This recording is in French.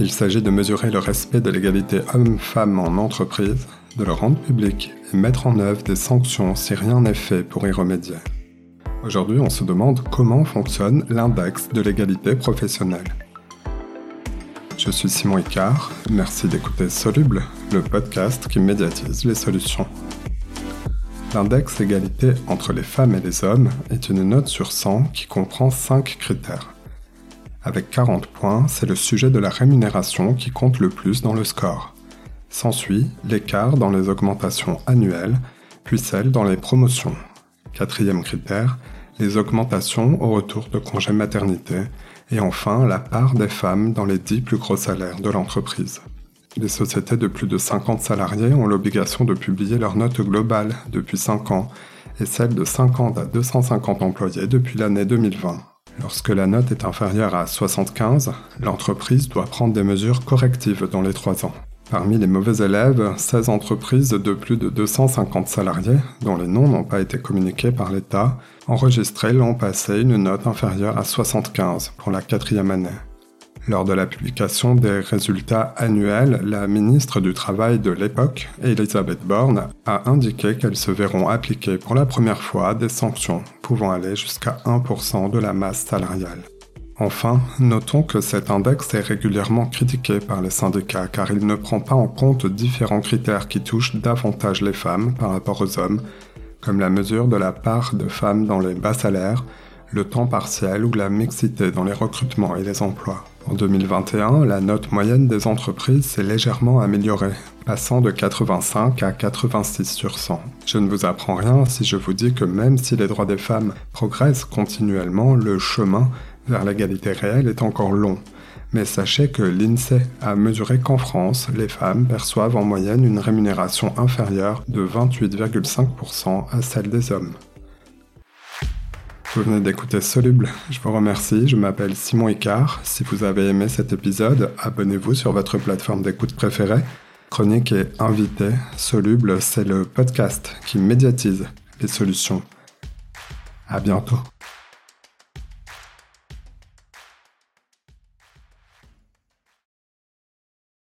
Il s'agit de mesurer le respect de l'égalité homme-femme en entreprise, de le rendre public et mettre en œuvre des sanctions si rien n'est fait pour y remédier. Aujourd'hui, on se demande comment fonctionne l'index de l'égalité professionnelle. Je suis Simon Icard, merci d'écouter Soluble, le podcast qui médiatise les solutions. L'index égalité entre les femmes et les hommes est une note sur 100 qui comprend 5 critères. Avec 40 points, c'est le sujet de la rémunération qui compte le plus dans le score. S'ensuit l'écart dans les augmentations annuelles, puis celle dans les promotions. Quatrième critère, les augmentations au retour de congé maternité, et enfin la part des femmes dans les 10 plus gros salaires de l'entreprise. Les sociétés de plus de 50 salariés ont l'obligation de publier leur note globale depuis 5 ans et celle de 50 à 250 employés depuis l'année 2020. Lorsque la note est inférieure à 75, l'entreprise doit prendre des mesures correctives dans les 3 ans. Parmi les mauvais élèves, 16 entreprises de plus de 250 salariés, dont les noms n'ont pas été communiqués par l'État, enregistrées l'an passé une note inférieure à 75 pour la quatrième année. Lors de la publication des résultats annuels, la ministre du Travail de l'époque, Elisabeth Borne, a indiqué qu'elles se verront appliquer pour la première fois des sanctions pouvant aller jusqu'à 1% de la masse salariale. Enfin, notons que cet index est régulièrement critiqué par les syndicats car il ne prend pas en compte différents critères qui touchent davantage les femmes par rapport aux hommes, comme la mesure de la part de femmes dans les bas salaires, le temps partiel ou la mixité dans les recrutements et les emplois. En 2021, la note moyenne des entreprises s'est légèrement améliorée, passant de 85 à 86 sur 100. Je ne vous apprends rien si je vous dis que même si les droits des femmes progressent continuellement, le chemin vers l'égalité réelle est encore long. Mais sachez que l'INSEE a mesuré qu'en France, les femmes perçoivent en moyenne une rémunération inférieure de 28,5% à celle des hommes. Vous venez d'écouter Soluble, je vous remercie, je m'appelle Simon Icard. Si vous avez aimé cet épisode, abonnez-vous sur votre plateforme d'écoute préférée. Chronique et invité, Soluble, c'est le podcast qui médiatise les solutions. À bientôt.